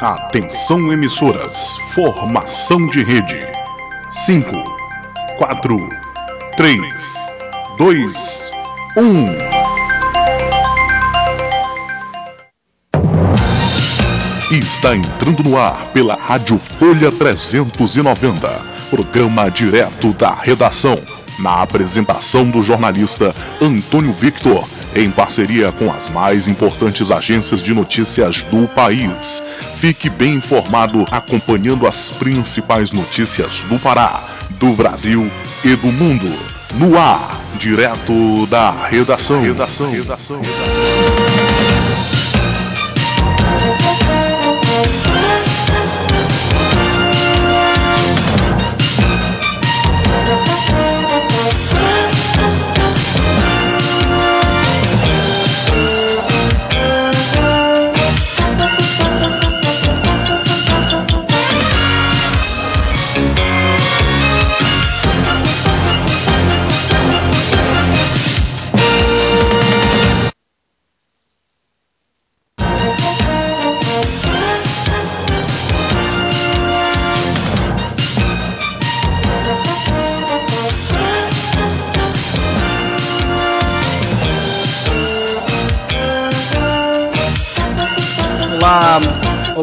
Atenção emissoras, formação de rede. 5, 4, 3, 2, 1. Está entrando no ar pela Rádio Folha 390, programa direto da redação, na apresentação do jornalista Antônio Victor em parceria com as mais importantes agências de notícias do país. Fique bem informado acompanhando as principais notícias do Pará, do Brasil e do mundo. No ar, direto da redação. redação. redação. redação.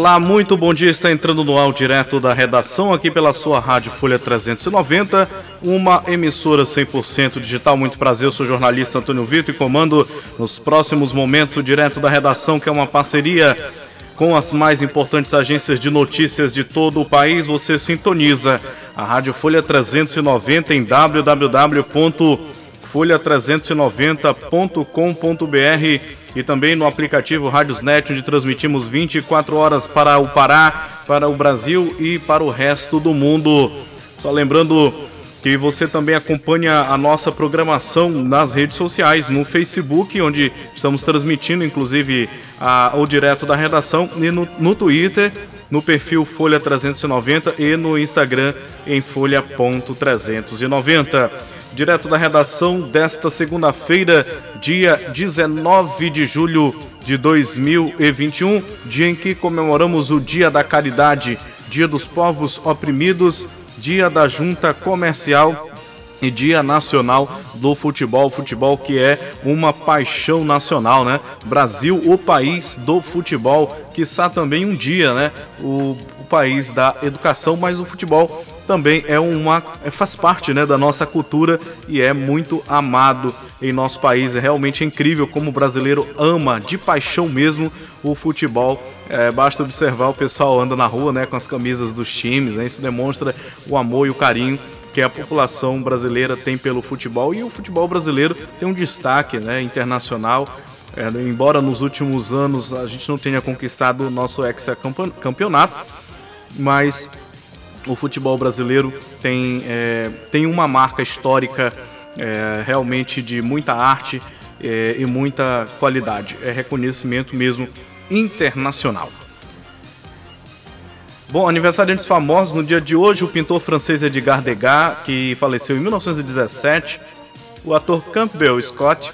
Olá, muito bom dia. Está entrando no ar direto da redação aqui pela sua Rádio Folha 390, uma emissora 100% digital. Muito prazer, eu sou o jornalista Antônio Vitor e comando nos próximos momentos o direto da redação, que é uma parceria com as mais importantes agências de notícias de todo o país. Você sintoniza a Rádio Folha 390 em www folha390.com.br e também no aplicativo Radiosnet, onde transmitimos 24 horas para o Pará, para o Brasil e para o resto do mundo. Só lembrando que você também acompanha a nossa programação nas redes sociais, no Facebook, onde estamos transmitindo inclusive a, o direto da redação, e no, no Twitter, no perfil Folha 390 e no Instagram em folha.390 direto da redação desta segunda-feira, dia 19 de julho de 2021, dia em que comemoramos o Dia da Caridade, Dia dos Povos Oprimidos, Dia da Junta Comercial e Dia Nacional do Futebol, futebol que é uma paixão nacional, né? Brasil, o país do futebol, que está também um dia, né? O, o país da educação, mas o futebol também é uma é, faz parte né, da nossa cultura e é muito amado em nosso país. É realmente incrível como o brasileiro ama de paixão mesmo o futebol. É, basta observar o pessoal anda na rua né, com as camisas dos times, né, isso demonstra o amor e o carinho que a população brasileira tem pelo futebol e o futebol brasileiro tem um destaque né, internacional. É, embora nos últimos anos a gente não tenha conquistado o nosso ex-campeonato, mas o futebol brasileiro tem, é, tem uma marca histórica é, realmente de muita arte é, e muita qualidade. É reconhecimento mesmo internacional. Bom, aniversariantes famosos no dia de hoje, o pintor francês Edgar Degas, que faleceu em 1917, o ator Campbell Scott.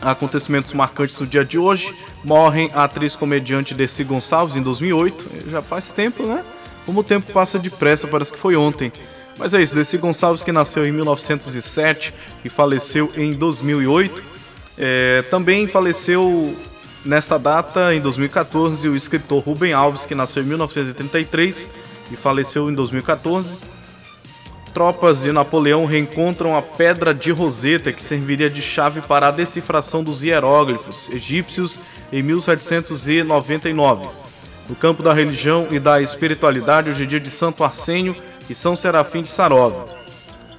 Acontecimentos marcantes no dia de hoje, morrem a atriz comediante Desi Gonçalves em 2008, já faz tempo, né? Como o tempo passa depressa, parece que foi ontem. Mas é isso, Desi Gonçalves, que nasceu em 1907 e faleceu em 2008. É, também faleceu nesta data, em 2014, o escritor Rubem Alves, que nasceu em 1933 e faleceu em 2014. Tropas de Napoleão reencontram a Pedra de Roseta, que serviria de chave para a decifração dos hieróglifos egípcios em 1799. No campo da religião e da espiritualidade, hoje é dia de Santo Arsênio e São Serafim de Sarov.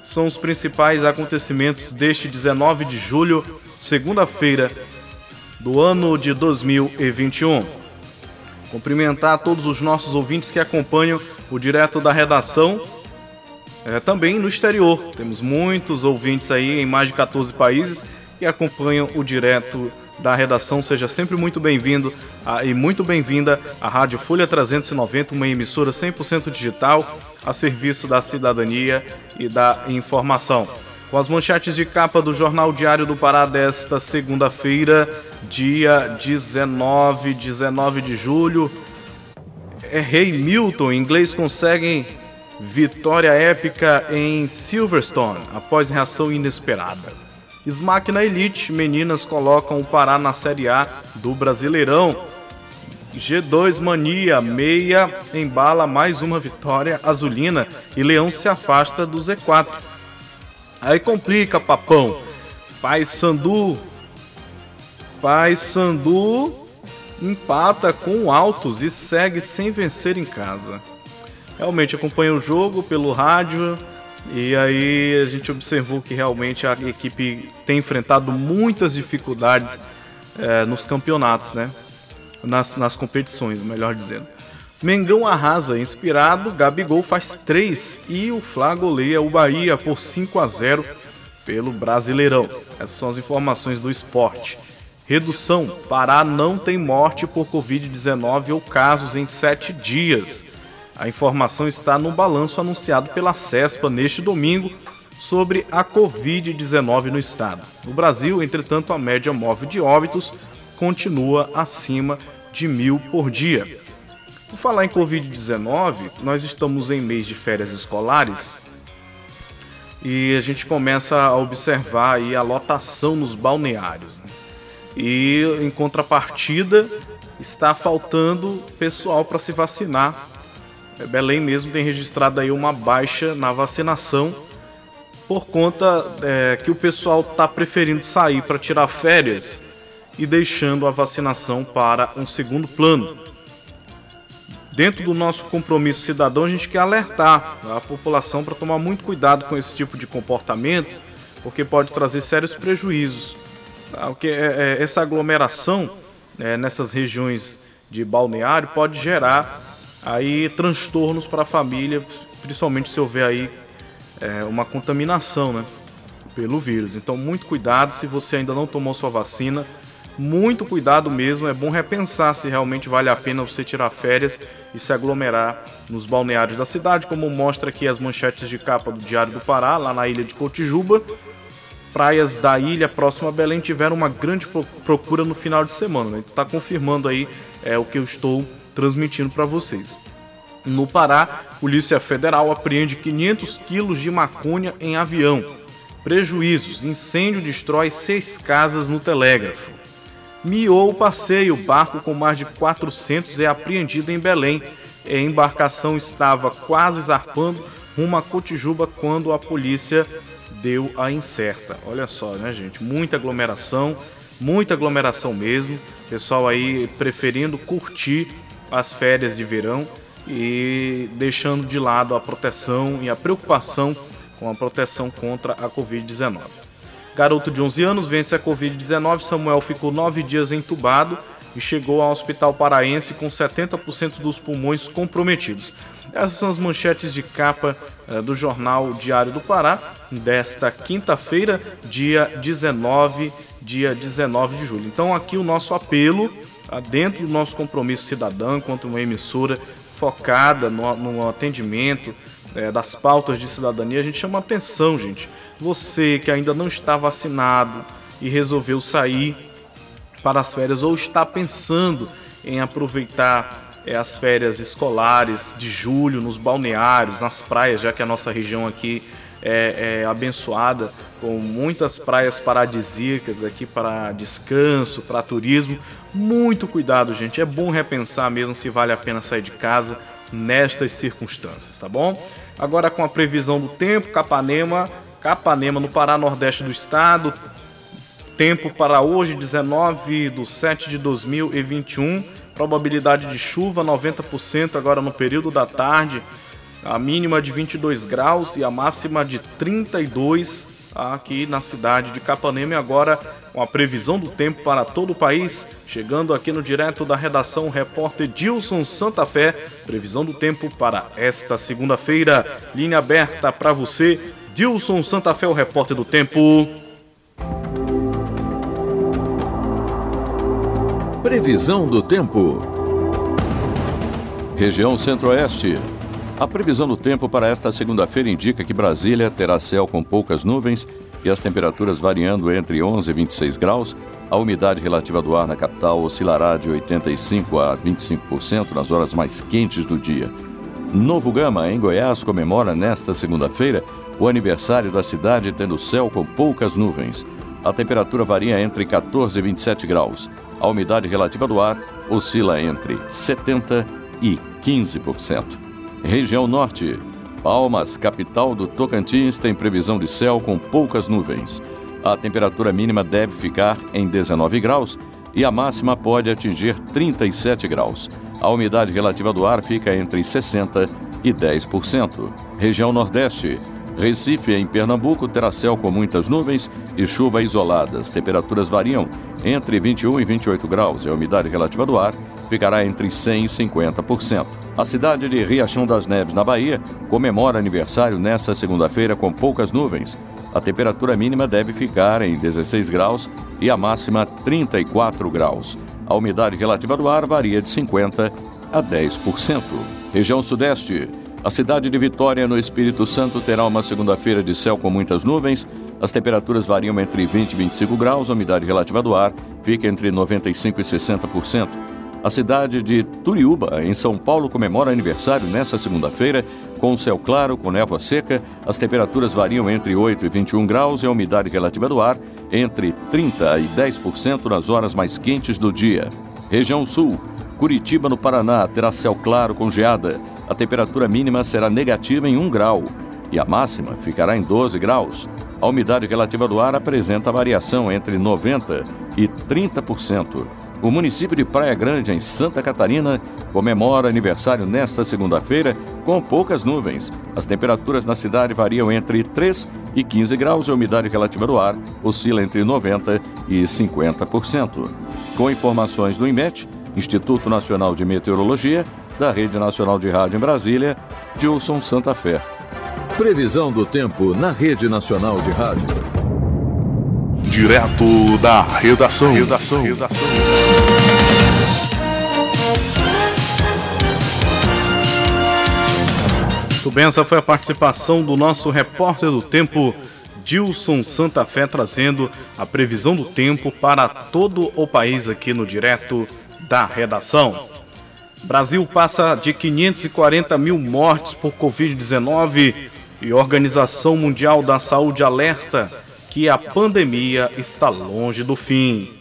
São os principais acontecimentos deste 19 de julho, segunda-feira do ano de 2021. Cumprimentar todos os nossos ouvintes que acompanham o direto da redação, é, também no exterior. Temos muitos ouvintes aí em mais de 14 países que acompanham o direto da redação. Seja sempre muito bem-vindo ah, e muito bem-vinda à Rádio Folha 390, uma emissora 100% digital a serviço da cidadania e da informação. Com as manchetes de capa do Jornal Diário do Pará desta segunda-feira, dia 19, 19 de julho. é Rei Milton, inglês conseguem vitória épica em Silverstone após reação inesperada. Smack na Elite, meninas colocam o Pará na Série A do Brasileirão. G2 Mania, meia, embala mais uma vitória azulina e Leão se afasta do Z4. Aí complica, papão. Pai Sandu. Pai Sandu empata com Altos e segue sem vencer em casa. Realmente acompanha o jogo pelo rádio e aí a gente observou que realmente a equipe tem enfrentado muitas dificuldades é, nos campeonatos, né? Nas, nas competições, melhor dizendo. Mengão arrasa, inspirado, Gabigol faz 3 e o Fla goleia o Bahia por 5 a 0 pelo Brasileirão. Essas são as informações do esporte. Redução: Pará não tem morte por Covid-19 ou casos em 7 dias. A informação está no balanço anunciado pela CESPA neste domingo sobre a Covid-19 no estado. No Brasil, entretanto, a média móvel de óbitos continua acima de mil por dia. Por falar em Covid-19, nós estamos em mês de férias escolares e a gente começa a observar aí a lotação nos balneários. Né? E em contrapartida, está faltando pessoal para se vacinar. Belém mesmo tem registrado aí uma baixa na vacinação por conta é, que o pessoal está preferindo sair para tirar férias e deixando a vacinação para um segundo plano. Dentro do nosso compromisso cidadão, a gente quer alertar a população para tomar muito cuidado com esse tipo de comportamento, porque pode trazer sérios prejuízos. Porque é, é, essa aglomeração é, nessas regiões de balneário pode gerar aí transtornos para a família, principalmente se houver aí é, uma contaminação, né, pelo vírus. Então muito cuidado se você ainda não tomou sua vacina, muito cuidado mesmo. É bom repensar se realmente vale a pena você tirar férias e se aglomerar nos balneários da cidade, como mostra aqui as manchetes de capa do Diário do Pará, lá na ilha de Cotijuba. Praias da ilha próxima a Belém tiveram uma grande procura no final de semana. Né? Então está confirmando aí é, o que eu estou transmitindo para vocês. No Pará, Polícia Federal apreende 500 quilos de maconha em avião. Prejuízos: incêndio destrói seis casas no telégrafo. Miou o passeio, barco com mais de 400 é apreendido em Belém. A embarcação estava quase zarpando rumo a Cotijuba quando a polícia deu a incerta. Olha só, né, gente? Muita aglomeração, muita aglomeração mesmo. Pessoal aí preferindo curtir as férias de verão e deixando de lado a proteção e a preocupação com a proteção contra a Covid-19. Garoto de 11 anos vence a Covid-19. Samuel ficou nove dias entubado e chegou ao hospital paraense com 70% dos pulmões comprometidos. Essas são as manchetes de capa uh, do jornal Diário do Pará desta quinta-feira, dia 19, dia 19 de julho. Então aqui o nosso apelo, dentro do nosso compromisso cidadão, quanto uma emissora focada no, no atendimento uh, das pautas de cidadania, a gente chama atenção, gente você que ainda não está vacinado e resolveu sair para as férias ou está pensando em aproveitar é, as férias escolares de julho nos balneários, nas praias, já que a nossa região aqui é, é abençoada com muitas praias paradisíacas aqui para descanso, para turismo. Muito cuidado, gente. É bom repensar mesmo se vale a pena sair de casa nestas circunstâncias, tá bom? Agora com a previsão do tempo, Capanema Capanema, no Pará Nordeste do estado. Tempo para hoje, 19 de 7 de 2021. Probabilidade de chuva 90% agora no período da tarde. A mínima de 22 graus e a máxima de 32 aqui na cidade de Capanema. E agora com a previsão do tempo para todo o país. Chegando aqui no direto da redação, repórter Dilson Santa Fé. Previsão do tempo para esta segunda-feira. Linha aberta para você Dilson Santa Fé, o repórter do tempo. Previsão do tempo. Região Centro-Oeste. A previsão do tempo para esta segunda-feira indica que Brasília terá céu com poucas nuvens e as temperaturas variando entre 11 e 26 graus, A umidade relativa do ar na capital oscilará de 85% a 25% nas horas mais quentes do dia. Novo Gama, em Goiás, comemora nesta segunda-feira o aniversário da cidade, tendo céu com poucas nuvens. A temperatura varia entre 14 e 27 graus. A umidade relativa do ar oscila entre 70% e 15%. Região Norte. Palmas, capital do Tocantins, tem previsão de céu com poucas nuvens. A temperatura mínima deve ficar em 19 graus e a máxima pode atingir 37 graus. A umidade relativa do ar fica entre 60% e 10%. Região Nordeste. Recife, em Pernambuco, terá céu com muitas nuvens e chuva isoladas. Temperaturas variam entre 21 e 28 graus e a umidade relativa do ar ficará entre 100 e 50%. A cidade de Riachão das Neves, na Bahia, comemora aniversário nesta segunda-feira com poucas nuvens. A temperatura mínima deve ficar em 16 graus e a máxima 34 graus. A umidade relativa do ar varia de 50 a 10%. Região Sudeste. A cidade de Vitória, no Espírito Santo, terá uma segunda-feira de céu com muitas nuvens. As temperaturas variam entre 20 e 25 graus, a umidade relativa do ar fica entre 95 e 60%. A cidade de Turiúba, em São Paulo, comemora aniversário nesta segunda-feira, com céu claro, com névoa seca. As temperaturas variam entre 8 e 21 graus e a umidade relativa do ar entre 30 e 10% nas horas mais quentes do dia. Região Sul. Curitiba, no Paraná, terá céu claro com geada. A temperatura mínima será negativa em 1 grau e a máxima ficará em 12 graus. A umidade relativa do ar apresenta variação entre 90% e 30%. O município de Praia Grande, em Santa Catarina, comemora aniversário nesta segunda-feira com poucas nuvens. As temperaturas na cidade variam entre 3 e 15 graus e a umidade relativa do ar oscila entre 90% e 50%. Com informações do IMET, Instituto Nacional de Meteorologia, da Rede Nacional de Rádio em Brasília, Gilson Santa Fé. Previsão do tempo na Rede Nacional de Rádio. Direto da redação. Redação. redação. Muito bem, essa foi a participação do nosso repórter do tempo, Dilson Santa Fé, trazendo a previsão do tempo para todo o país aqui no Direto da redação. Brasil passa de 540 mil mortes por Covid-19 e Organização Mundial da Saúde alerta que a pandemia está longe do fim.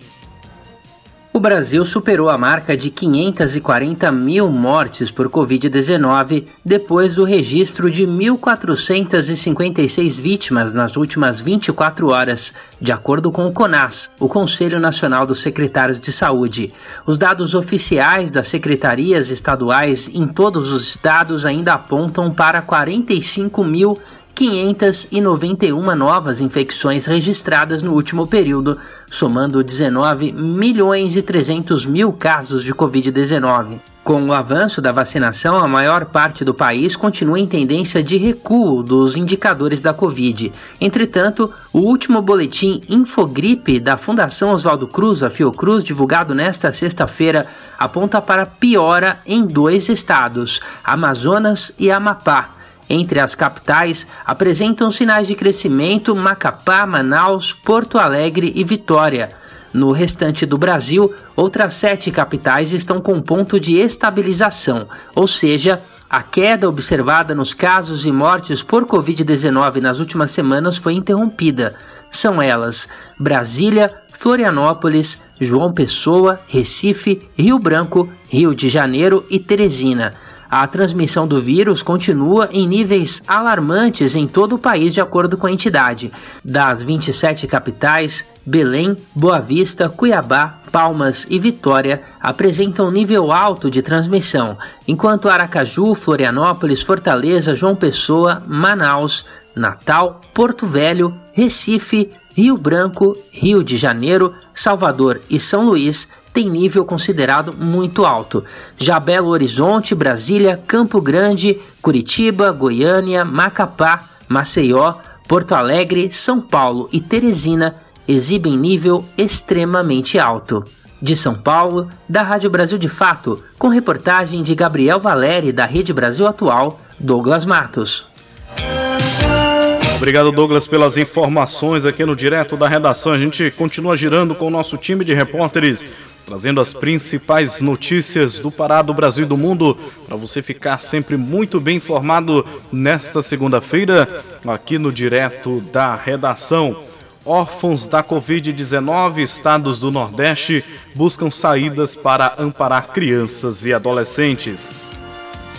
O Brasil superou a marca de 540 mil mortes por Covid-19 depois do registro de 1.456 vítimas nas últimas 24 horas, de acordo com o CONAS, o Conselho Nacional dos Secretários de Saúde. Os dados oficiais das secretarias estaduais em todos os estados ainda apontam para 45 mil 591 novas infecções registradas no último período, somando 19 milhões e 300 mil casos de Covid-19. Com o avanço da vacinação, a maior parte do país continua em tendência de recuo dos indicadores da Covid. Entretanto, o último boletim Infogripe da Fundação Oswaldo Cruz, a Fiocruz, divulgado nesta sexta-feira, aponta para piora em dois estados, Amazonas e Amapá entre as capitais, apresentam sinais de crescimento Macapá, Manaus, Porto Alegre e Vitória. No restante do Brasil, outras sete capitais estão com ponto de estabilização, ou seja, a queda observada nos casos e mortes por Covid-19 nas últimas semanas foi interrompida. São elas Brasília, Florianópolis, João Pessoa, Recife, Rio Branco, Rio de Janeiro e Teresina. A transmissão do vírus continua em níveis alarmantes em todo o país, de acordo com a entidade. Das 27 capitais, Belém, Boa Vista, Cuiabá, Palmas e Vitória apresentam nível alto de transmissão, enquanto Aracaju, Florianópolis, Fortaleza, João Pessoa, Manaus, Natal, Porto Velho, Recife, Rio Branco, Rio de Janeiro, Salvador e São Luís tem nível considerado muito alto. Já Belo Horizonte, Brasília, Campo Grande, Curitiba, Goiânia, Macapá, Maceió, Porto Alegre, São Paulo e Teresina exibem nível extremamente alto. De São Paulo, da Rádio Brasil de Fato, com reportagem de Gabriel Valeri da Rede Brasil Atual, Douglas Matos. Obrigado, Douglas, pelas informações aqui no Direto da Redação. A gente continua girando com o nosso time de repórteres, trazendo as principais notícias do Pará, do Brasil e do mundo, para você ficar sempre muito bem informado nesta segunda-feira, aqui no Direto da Redação. Órfãos da Covid-19, estados do Nordeste buscam saídas para amparar crianças e adolescentes.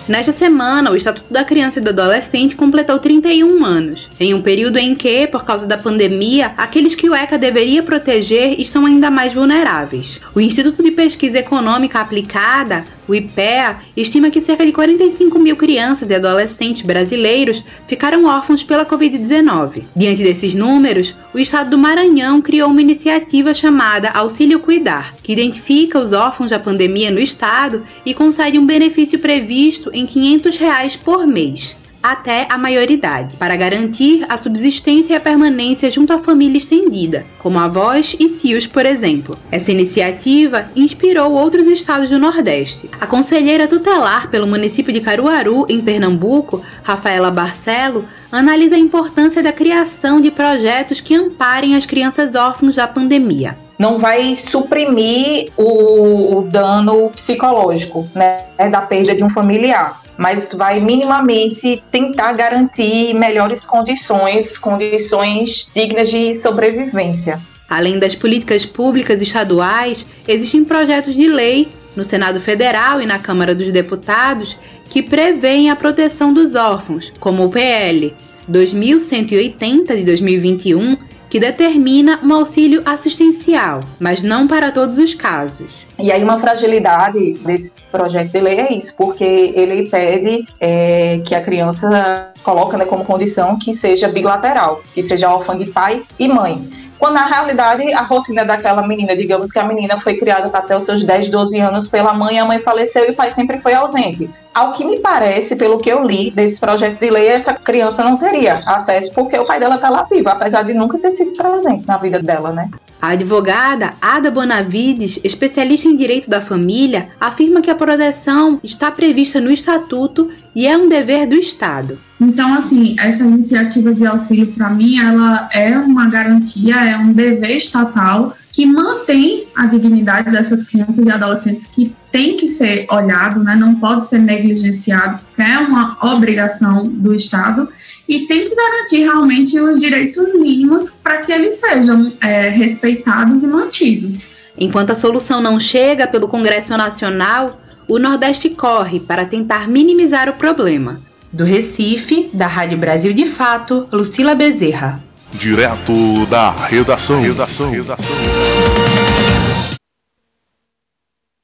Nesta semana, o Estatuto da Criança e do Adolescente completou 31 anos, em um período em que, por causa da pandemia, aqueles que o ECA deveria proteger estão ainda mais vulneráveis. O Instituto de Pesquisa Econômica Aplicada o IPEA estima que cerca de 45 mil crianças e adolescentes brasileiros ficaram órfãos pela Covid-19. Diante desses números, o estado do Maranhão criou uma iniciativa chamada Auxílio Cuidar, que identifica os órfãos da pandemia no estado e concede um benefício previsto em 500 reais por mês até a maioridade, para garantir a subsistência e a permanência junto à família estendida, como avós e tios, por exemplo. Essa iniciativa inspirou outros estados do Nordeste. A conselheira tutelar pelo município de Caruaru, em Pernambuco, Rafaela Barcelo, analisa a importância da criação de projetos que amparem as crianças órfãs da pandemia não vai suprimir o, dano psicológico, né, da perda de um familiar mas vai minimamente tentar garantir melhores condições, condições dignas de sobrevivência. Além das políticas públicas estaduais, existem projetos de lei no Senado Federal e na Câmara dos Deputados que prevêem a proteção dos órfãos, como o PL 2180 de 2021, que determina um auxílio assistencial, mas não para todos os casos. E aí uma fragilidade desse projeto de lei é isso, porque ele pede é, que a criança coloca né, como condição que seja bilateral, que seja órfã de pai e mãe. Quando na realidade a rotina daquela menina, digamos que a menina foi criada até os seus 10, 12 anos pela mãe, a mãe faleceu e o pai sempre foi ausente. Ao que me parece, pelo que eu li desse projeto de lei, essa criança não teria acesso porque o pai dela está lá vivo, apesar de nunca ter sido presente na vida dela, né? A advogada Ada Bonavides, especialista em direito da família, afirma que a proteção está prevista no Estatuto e é um dever do Estado. Então, assim, essa iniciativa de auxílio, para mim, ela é uma garantia, é um dever estatal que mantém a dignidade dessas crianças e adolescentes que tem que ser olhado, né, não pode ser negligenciado, é uma obrigação do Estado e tem que garantir realmente os direitos mínimos para que eles sejam é, respeitados e mantidos. Enquanto a solução não chega pelo Congresso Nacional, o Nordeste corre para tentar minimizar o problema. Do Recife, da Rádio Brasil de Fato, Lucila Bezerra. Direto da redação. redação. redação.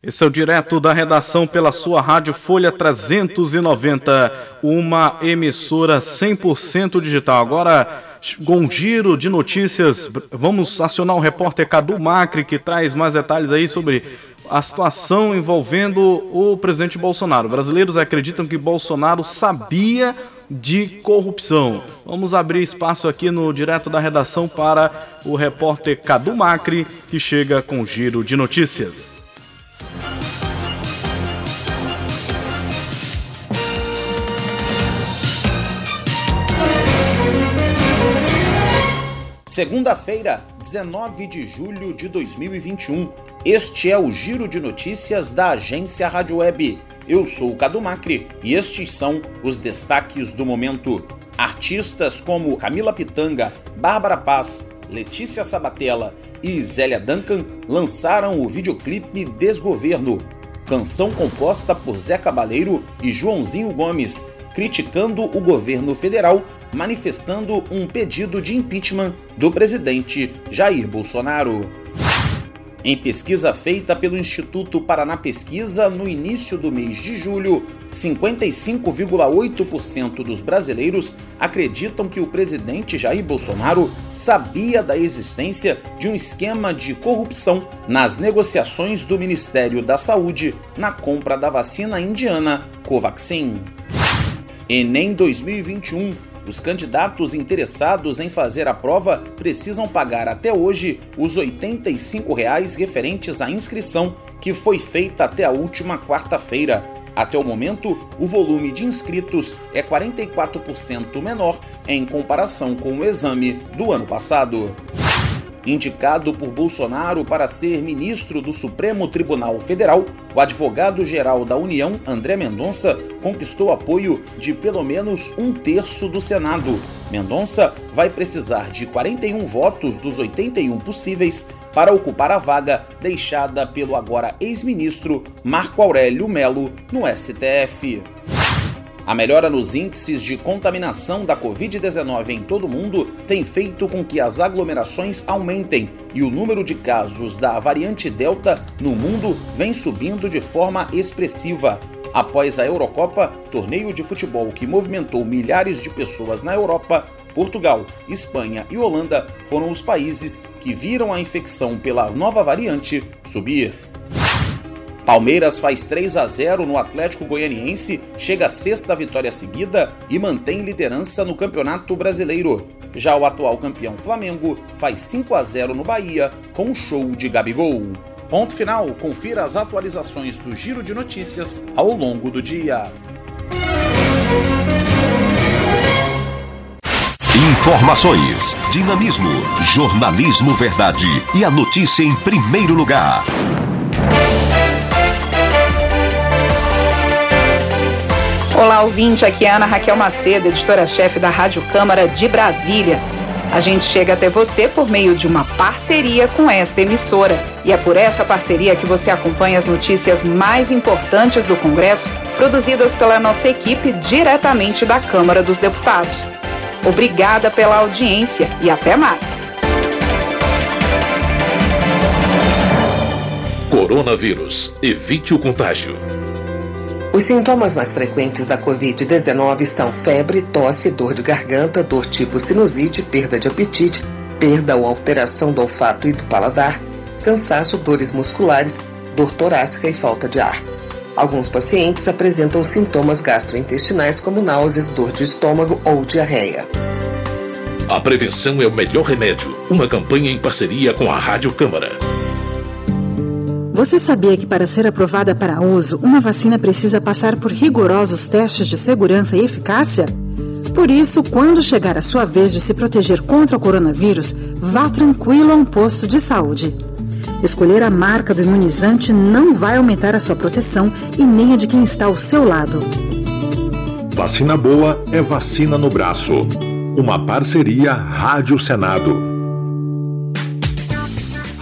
Esse é o direto da redação pela sua Rádio Folha 390, uma emissora 100% digital. Agora, com um giro de notícias, vamos acionar o repórter Cadu Macri, que traz mais detalhes aí sobre a situação envolvendo o presidente Bolsonaro. Brasileiros acreditam que Bolsonaro sabia de corrupção. Vamos abrir espaço aqui no direto da redação para o repórter Cadu Macri, que chega com giro de notícias. Segunda-feira, 19 de julho de 2021. Este é o Giro de Notícias da agência Rádio Web. Eu sou o Cadu Macri e estes são os destaques do momento. Artistas como Camila Pitanga, Bárbara Paz, Letícia Sabatella e Zélia Duncan lançaram o videoclipe Desgoverno, canção composta por Zé Cabaleiro e Joãozinho Gomes, criticando o governo federal manifestando um pedido de impeachment do presidente Jair Bolsonaro. Em pesquisa feita pelo Instituto Paraná Pesquisa no início do mês de julho, 55,8% dos brasileiros acreditam que o presidente Jair Bolsonaro sabia da existência de um esquema de corrupção nas negociações do Ministério da Saúde na compra da vacina indiana Covaxin. Enem 2021 os candidatos interessados em fazer a prova precisam pagar até hoje os 85 reais referentes à inscrição que foi feita até a última quarta-feira. Até o momento, o volume de inscritos é 44% menor em comparação com o exame do ano passado. Indicado por Bolsonaro para ser ministro do Supremo Tribunal Federal, o advogado-geral da União, André Mendonça, conquistou apoio de pelo menos um terço do Senado. Mendonça vai precisar de 41 votos dos 81 possíveis para ocupar a vaga deixada pelo agora ex-ministro Marco Aurélio Melo no STF. A melhora nos índices de contaminação da Covid-19 em todo o mundo tem feito com que as aglomerações aumentem e o número de casos da variante Delta no mundo vem subindo de forma expressiva. Após a Eurocopa, torneio de futebol que movimentou milhares de pessoas na Europa, Portugal, Espanha e Holanda foram os países que viram a infecção pela nova variante subir. Palmeiras faz 3 a 0 no Atlético Goianiense, chega à sexta vitória seguida e mantém liderança no Campeonato Brasileiro. Já o atual campeão Flamengo faz 5 a 0 no Bahia com um show de Gabigol. Ponto final, confira as atualizações do Giro de Notícias ao longo do dia. Informações, dinamismo, jornalismo verdade e a notícia em primeiro lugar. Olá, ouvinte. Aqui é Ana Raquel Macedo, editora-chefe da Rádio Câmara de Brasília. A gente chega até você por meio de uma parceria com esta emissora. E é por essa parceria que você acompanha as notícias mais importantes do Congresso, produzidas pela nossa equipe diretamente da Câmara dos Deputados. Obrigada pela audiência e até mais. Coronavírus. Evite o contágio. Os sintomas mais frequentes da Covid-19 são febre, tosse, dor de garganta, dor tipo sinusite, perda de apetite, perda ou alteração do olfato e do paladar, cansaço, dores musculares, dor torácica e falta de ar. Alguns pacientes apresentam sintomas gastrointestinais como náuseas, dor de estômago ou diarreia. A prevenção é o melhor remédio. Uma campanha em parceria com a Rádio Câmara. Você sabia que para ser aprovada para uso, uma vacina precisa passar por rigorosos testes de segurança e eficácia? Por isso, quando chegar a sua vez de se proteger contra o coronavírus, vá tranquilo a um posto de saúde. Escolher a marca do imunizante não vai aumentar a sua proteção e nem a de quem está ao seu lado. Vacina boa é vacina no braço. Uma parceria Rádio Senado.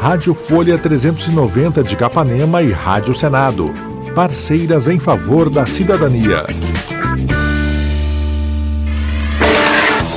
Rádio Folha 390 de Capanema e Rádio Senado. Parceiras em favor da cidadania.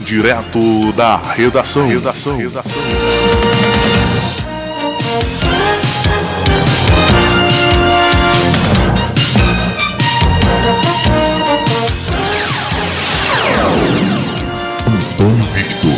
Direto da redação. Redação. redação. Antônio Victor.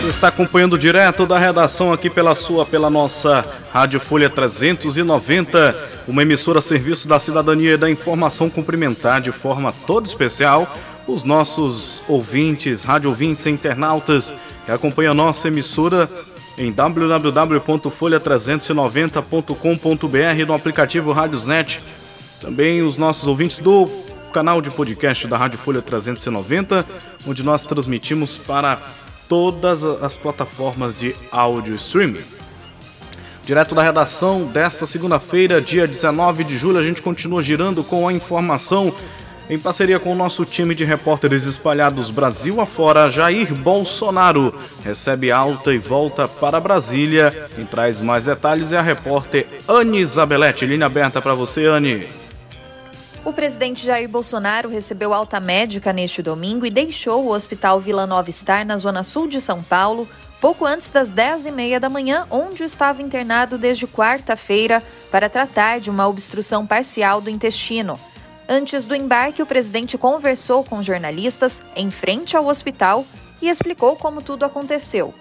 Você está acompanhando direto da redação aqui pela sua, pela nossa Rádio Folha 390, uma emissora a serviço da cidadania e da informação cumprimentar de forma toda especial os nossos ouvintes, rádio ouvintes e internautas que acompanham a nossa emissora em www.folha390.com.br no aplicativo Radiosnet. Também os nossos ouvintes do canal de podcast da Rádio Folha 390, onde nós transmitimos para todas as plataformas de áudio streaming. Direto da redação desta segunda-feira, dia 19 de julho, a gente continua girando com a informação em parceria com o nosso time de repórteres espalhados Brasil afora, Jair Bolsonaro recebe alta e volta para Brasília. Quem traz mais detalhes é a repórter Anne Isabelete. Linha aberta para você, Anne. O presidente Jair Bolsonaro recebeu alta médica neste domingo e deixou o Hospital Vila Nova Star, na zona sul de São Paulo, pouco antes das 10h30 da manhã, onde estava internado desde quarta-feira para tratar de uma obstrução parcial do intestino. Antes do embarque, o presidente conversou com jornalistas em frente ao hospital e explicou como tudo aconteceu.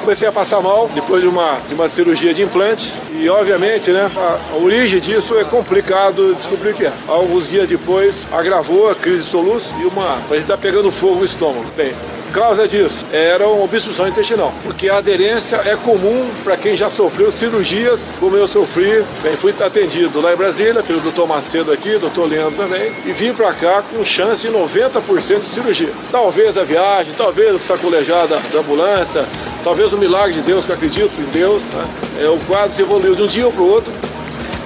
Comecei a passar mal depois de uma, de uma cirurgia de implante e, obviamente, né, a, a origem disso é complicado descobrir o que é. Alguns dias depois, agravou a crise de soluço e uma. A gente está pegando fogo no estômago. Bem, causa disso era uma obstrução intestinal, porque a aderência é comum para quem já sofreu cirurgias, como eu sofri. Bem, fui atendido lá em Brasília pelo doutor Macedo aqui, doutor Leandro também, e vim para cá com chance de 90% de cirurgia. Talvez a viagem, talvez a sacolejada da ambulância, talvez o milagre de Deus, que eu acredito em Deus, né? é, o quadro se evoluiu de um dia para o outro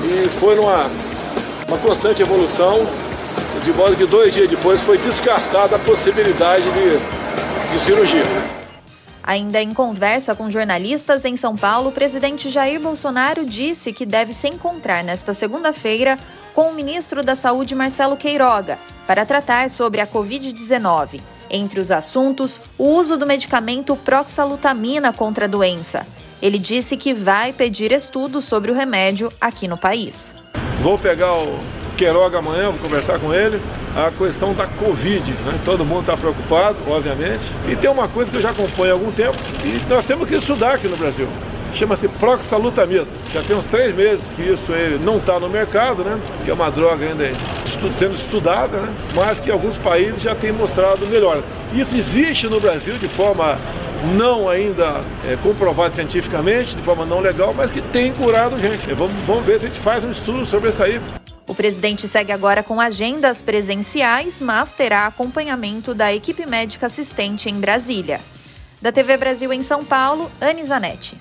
e foi numa uma constante evolução, de modo que dois dias depois foi descartada a possibilidade de de cirurgia. Ainda em conversa com jornalistas em São Paulo, o presidente Jair Bolsonaro disse que deve se encontrar nesta segunda-feira com o ministro da Saúde, Marcelo Queiroga, para tratar sobre a Covid-19. Entre os assuntos, o uso do medicamento proxalutamina contra a doença. Ele disse que vai pedir estudos sobre o remédio aqui no país. Vou pegar o Queiroga amanhã, vou conversar com ele. A questão da Covid, né? Todo mundo está preocupado, obviamente. E tem uma coisa que eu já acompanho há algum tempo e nós temos que estudar aqui no Brasil. Chama-se proxalutamida. Já tem uns três meses que isso não está no mercado, né? Que é uma droga ainda sendo estudada, né? Mas que alguns países já têm mostrado melhor. Isso existe no Brasil de forma não ainda é, cientificamente, de forma não legal, mas que tem curado gente. Vamos, vamos ver se a gente faz um estudo sobre isso aí. O presidente segue agora com agendas presenciais, mas terá acompanhamento da equipe médica assistente em Brasília. Da TV Brasil em São Paulo, Anisanete.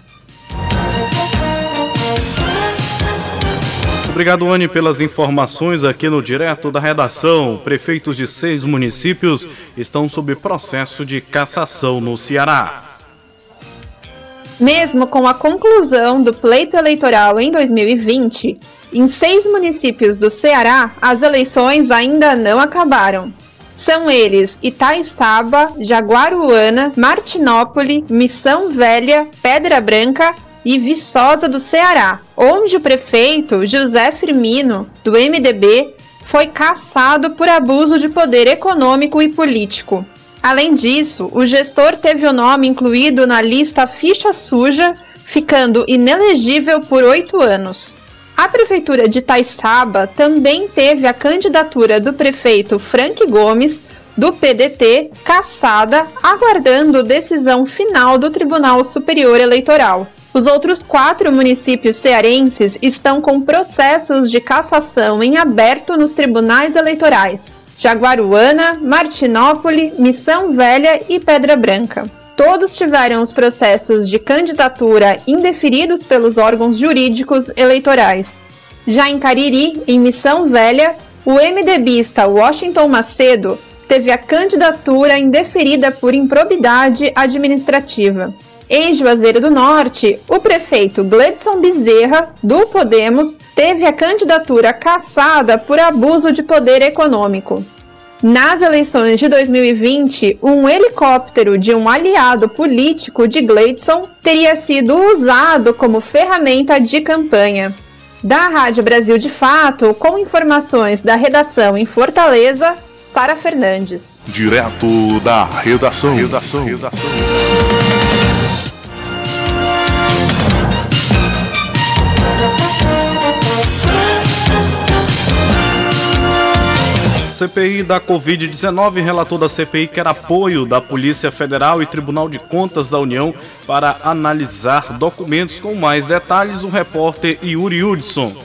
Obrigado, Anne, pelas informações aqui no Direto da Redação. Prefeitos de seis municípios estão sob processo de cassação no Ceará. Mesmo com a conclusão do pleito eleitoral em 2020, em seis municípios do Ceará, as eleições ainda não acabaram. São eles Itaiçaba, Jaguaruana, Martinópole, Missão Velha, Pedra Branca e Viçosa do Ceará, onde o prefeito José Firmino, do MDB, foi caçado por abuso de poder econômico e político. Além disso, o gestor teve o nome incluído na lista ficha suja, ficando inelegível por oito anos. A prefeitura de Taiçaba também teve a candidatura do prefeito Frank Gomes, do PDT, cassada, aguardando decisão final do Tribunal Superior Eleitoral. Os outros quatro municípios cearenses estão com processos de cassação em aberto nos tribunais eleitorais, Jaguaruana, Martinópole, Missão Velha e Pedra Branca. Todos tiveram os processos de candidatura indeferidos pelos órgãos jurídicos eleitorais. Já em Cariri, em Missão Velha, o MDBista Washington Macedo teve a candidatura indeferida por improbidade administrativa. Em Juazeiro do Norte, o prefeito Gledson Bezerra, do Podemos, teve a candidatura cassada por abuso de poder econômico. Nas eleições de 2020, um helicóptero de um aliado político de Gleidson teria sido usado como ferramenta de campanha. Da Rádio Brasil de Fato, com informações da redação em Fortaleza, Sara Fernandes. Direto da redação. redação. redação. CPI da Covid-19, relator da CPI quer apoio da Polícia Federal e Tribunal de Contas da União para analisar documentos com mais detalhes. O repórter Yuri Hudson.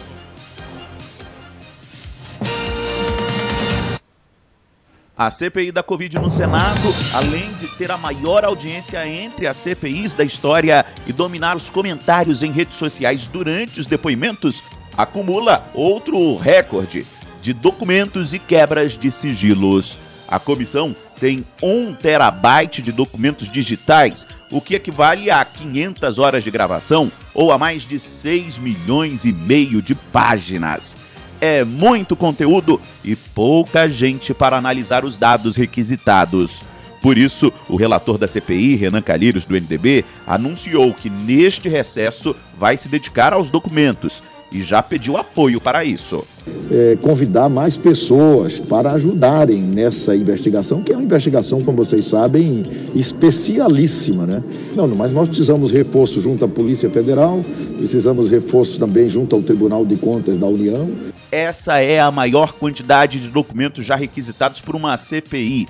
A CPI da Covid no Senado, além de ter a maior audiência entre as CPIs da história e dominar os comentários em redes sociais durante os depoimentos, acumula outro recorde de documentos e quebras de sigilos. A comissão tem 1 terabyte de documentos digitais, o que equivale a 500 horas de gravação ou a mais de 6 milhões e meio de páginas é muito conteúdo e pouca gente para analisar os dados requisitados. Por isso, o relator da CPI, Renan Calheiros, do MDB, anunciou que neste recesso vai se dedicar aos documentos e já pediu apoio para isso. É, convidar mais pessoas para ajudarem nessa investigação, que é uma investigação, como vocês sabem, especialíssima, né? Não, mas nós precisamos reforço junto à Polícia Federal, precisamos reforço também junto ao Tribunal de Contas da União. Essa é a maior quantidade de documentos já requisitados por uma CPI.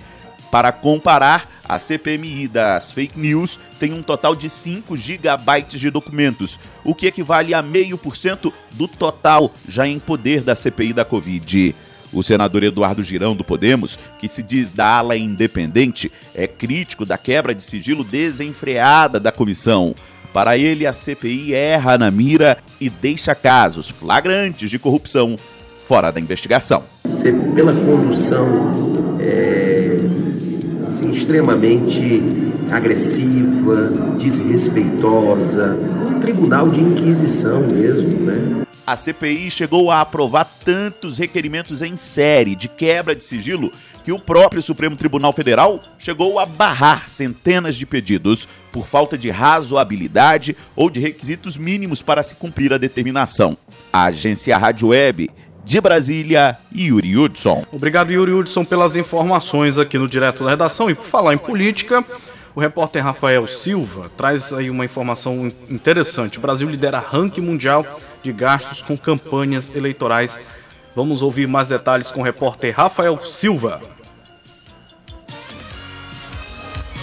Para comparar, a CPMI das fake news tem um total de 5 gigabytes de documentos, o que equivale a meio por cento do total já em poder da CPI da Covid. O senador Eduardo Girão do Podemos, que se diz da ala independente, é crítico da quebra de sigilo desenfreada da comissão. Para ele, a CPI erra na mira e deixa casos flagrantes de corrupção fora da investigação. Ser pela condução é, assim, extremamente agressiva, desrespeitosa, um tribunal de inquisição mesmo, né? A CPI chegou a aprovar tantos requerimentos em série de quebra de sigilo que o próprio Supremo Tribunal Federal chegou a barrar centenas de pedidos por falta de razoabilidade ou de requisitos mínimos para se cumprir a determinação. A agência Rádio Web de Brasília, Yuri Hudson. Obrigado, Yuri Hudson, pelas informações aqui no Direto da Redação. E por falar em política, o repórter Rafael Silva traz aí uma informação interessante. O Brasil lidera ranking mundial de gastos com campanhas eleitorais. Vamos ouvir mais detalhes com o repórter Rafael Silva.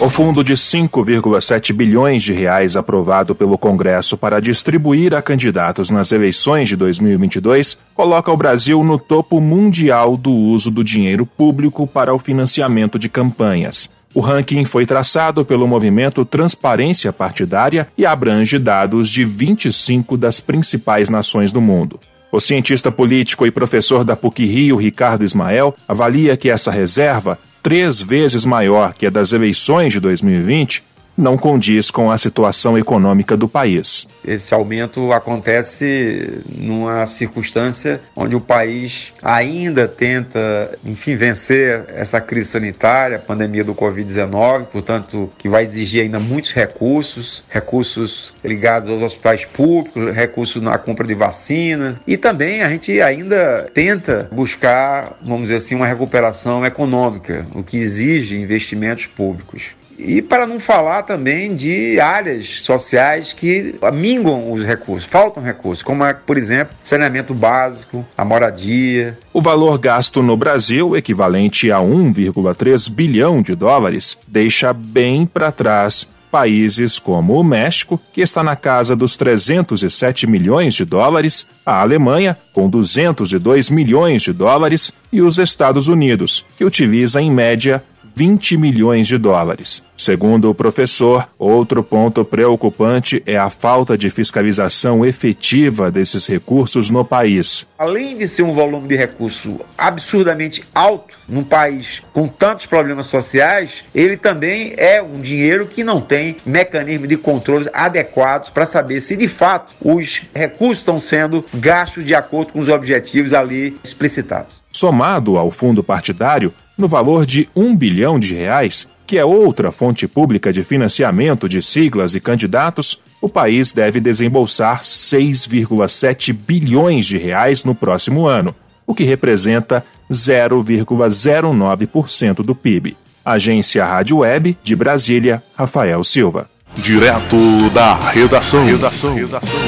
O fundo de 5,7 bilhões de reais aprovado pelo Congresso para distribuir a candidatos nas eleições de 2022 coloca o Brasil no topo mundial do uso do dinheiro público para o financiamento de campanhas. O ranking foi traçado pelo movimento Transparência Partidária e abrange dados de 25 das principais nações do mundo. O cientista político e professor da PUC Rio, Ricardo Ismael, avalia que essa reserva três vezes maior que a das eleições de 2020, não condiz com a situação econômica do país. Esse aumento acontece numa circunstância onde o país ainda tenta, enfim, vencer essa crise sanitária, a pandemia do Covid-19, portanto, que vai exigir ainda muitos recursos, recursos ligados aos hospitais públicos, recursos na compra de vacinas, e também a gente ainda tenta buscar, vamos dizer assim, uma recuperação econômica, o que exige investimentos públicos. E para não falar também de áreas sociais que minguam os recursos, faltam recursos, como, por exemplo, saneamento básico, a moradia. O valor gasto no Brasil, equivalente a 1,3 bilhão de dólares, deixa bem para trás países como o México, que está na casa dos 307 milhões de dólares, a Alemanha, com 202 milhões de dólares, e os Estados Unidos, que utiliza em média 20 milhões de dólares. Segundo o professor, outro ponto preocupante é a falta de fiscalização efetiva desses recursos no país. Além de ser um volume de recurso absurdamente alto num país com tantos problemas sociais, ele também é um dinheiro que não tem mecanismo de controle adequados para saber se de fato os recursos estão sendo gastos de acordo com os objetivos ali explicitados. Somado ao fundo partidário, no valor de um bilhão de reais, que é outra fonte pública de financiamento de siglas e candidatos, o país deve desembolsar 6,7 bilhões de reais no próximo ano, o que representa 0,09% do PIB. Agência Rádio Web de Brasília, Rafael Silva. Direto da redação. redação. redação.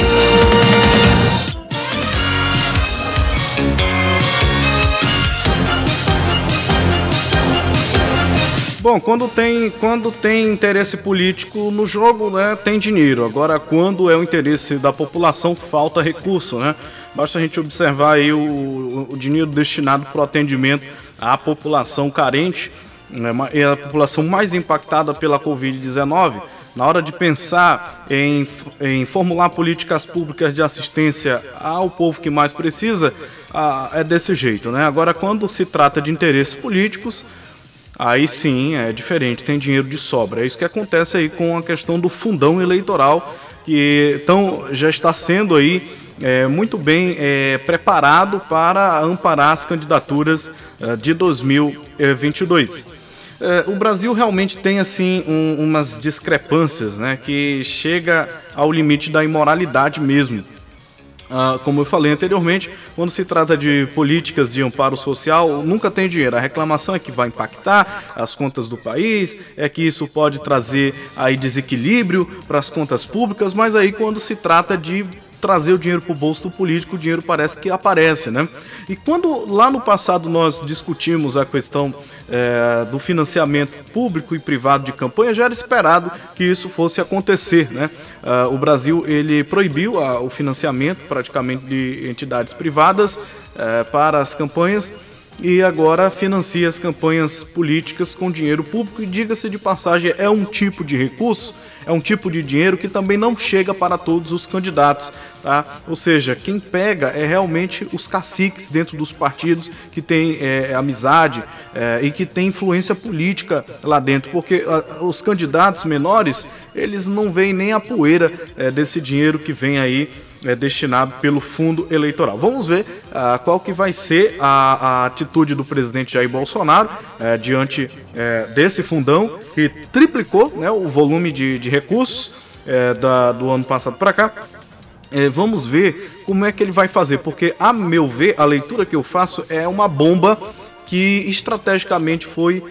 Bom, quando tem, quando tem interesse político no jogo, né, tem dinheiro. Agora, quando é o interesse da população, falta recurso, né? Basta a gente observar aí o, o dinheiro destinado para o atendimento a população carente né, e a população mais impactada pela Covid-19, na hora de pensar em, em formular políticas públicas de assistência ao povo que mais precisa, ah, é desse jeito, né? Agora, quando se trata de interesses políticos, aí sim é diferente, tem dinheiro de sobra. É isso que acontece aí com a questão do fundão eleitoral, que então, já está sendo aí é, muito bem é, preparado para amparar as candidaturas é, de 2022. É, o Brasil realmente tem assim um, umas discrepâncias, né, que chega ao limite da imoralidade mesmo. Uh, como eu falei anteriormente, quando se trata de políticas de amparo social, nunca tem dinheiro. A reclamação é que vai impactar as contas do país, é que isso pode trazer aí desequilíbrio para as contas públicas, mas aí quando se trata de trazer o dinheiro para o bolso do político, o dinheiro parece que aparece, né? E quando lá no passado nós discutimos a questão é, do financiamento público e privado de campanha, já era esperado que isso fosse acontecer, né? Uh, o Brasil ele proibiu a, o financiamento praticamente de entidades privadas uh, para as campanhas e agora financia as campanhas políticas com dinheiro público e diga-se de passagem é um tipo de recurso é um tipo de dinheiro que também não chega para todos os candidatos, tá? Ou seja, quem pega é realmente os caciques dentro dos partidos que tem é, amizade é, e que tem influência política lá dentro, porque a, os candidatos menores eles não veem nem a poeira é, desse dinheiro que vem aí é, destinado pelo fundo eleitoral. Vamos ver uh, qual que vai ser a, a, atitude do presidente Jair Bolsonaro uh, diante uh, desse fundão que triplicou né, o volume de, de recursos da, do ano passado para cá. vamos ver como é que ele vai fazer, porque a meu ver, a leitura que eu faço é uma bomba que estrategicamente foi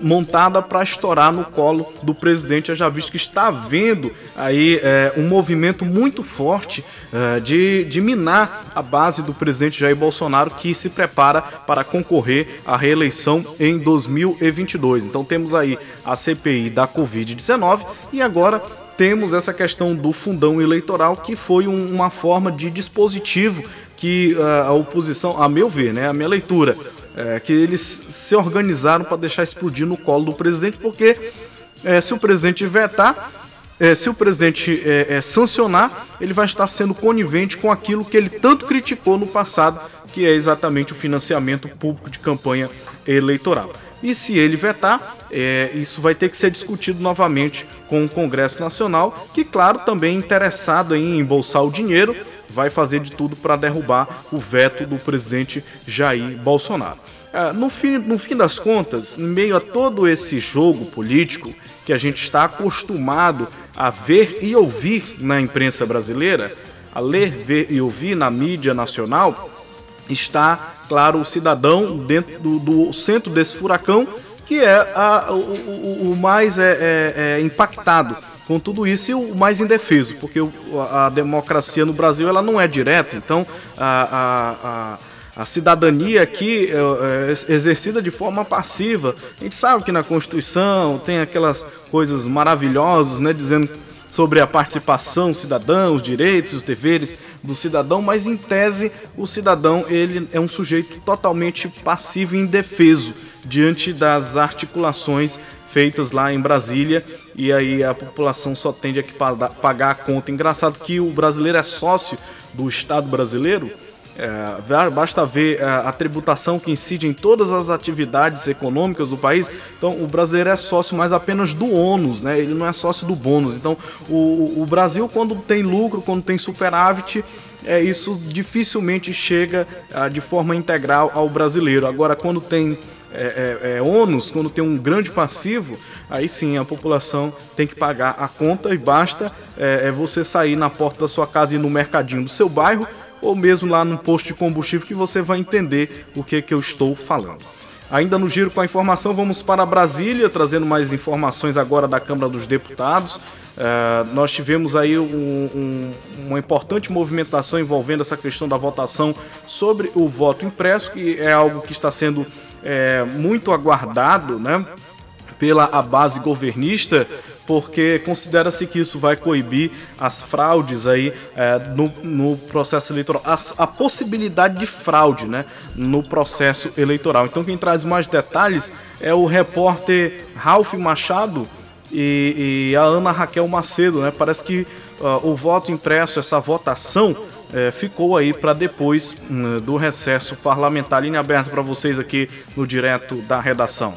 montada para estourar no colo do presidente, já visto que está havendo aí é, um movimento muito forte é, de, de minar a base do presidente Jair Bolsonaro, que se prepara para concorrer à reeleição em 2022. Então temos aí a CPI da Covid-19 e agora temos essa questão do fundão eleitoral, que foi um, uma forma de dispositivo que uh, a oposição, a meu ver, né, a minha leitura, é, que eles se organizaram para deixar explodir no colo do presidente, porque é, se o presidente vetar, é, se o presidente é, é, sancionar, ele vai estar sendo conivente com aquilo que ele tanto criticou no passado, que é exatamente o financiamento público de campanha eleitoral. E se ele vetar, é, isso vai ter que ser discutido novamente com o Congresso Nacional, que, claro, também é interessado em embolsar o dinheiro vai fazer de tudo para derrubar o veto do presidente Jair Bolsonaro. É, no, fim, no fim das contas, em meio a todo esse jogo político que a gente está acostumado a ver e ouvir na imprensa brasileira, a ler, ver e ouvir na mídia nacional, está, claro, o cidadão dentro do, do centro desse furacão, que é a, o, o, o, mais é, é, é impactado com tudo isso e o mais indefeso, porque a democracia no Brasil ela não é direta, então a, a, a, a cidadania aqui é, é exercida de forma passiva. A gente sabe que na Constituição tem aquelas coisas maravilhosas, né, dizendo sobre a participação cidadã, os direitos, os deveres do cidadão, mas em tese o cidadão ele é um sujeito totalmente passivo e indefeso diante das articulações feitas lá em Brasília e aí a população só tende a pagar a conta. Engraçado que o brasileiro é sócio do Estado brasileiro. É, basta ver a, é, a tributação que incide em todas as atividades econômicas do país. Então, o brasileiro é sócio, mas apenas do ônus, né? Ele não é sócio do bônus. Então, o, o Brasil, quando tem lucro, quando tem superávit, é, isso dificilmente chega é, de forma integral ao brasileiro. Agora, quando tem é, é, é, ônus, quando tem um grande passivo, aí sim a população tem que pagar a conta e basta é, é você sair na porta da sua casa e no mercadinho do seu bairro ou mesmo lá no posto de combustível que você vai entender o que, que eu estou falando. Ainda no giro com a informação, vamos para Brasília, trazendo mais informações agora da Câmara dos Deputados. Uh, nós tivemos aí um, um, uma importante movimentação envolvendo essa questão da votação sobre o voto impresso, que é algo que está sendo é, muito aguardado, né? pela a base governista, porque considera-se que isso vai coibir as fraudes aí é, no, no, processo eleitoral, a, a, possibilidade de fraude né, no processo eleitoral. Então quem traz mais detalhes é o repórter Ralph Machado e, e a Ana Raquel Macedo. Né? Parece que uh, o voto impresso, essa votação, é, ficou aí para depois um, do recesso parlamentar. Linha aberta para vocês aqui no direto da redação.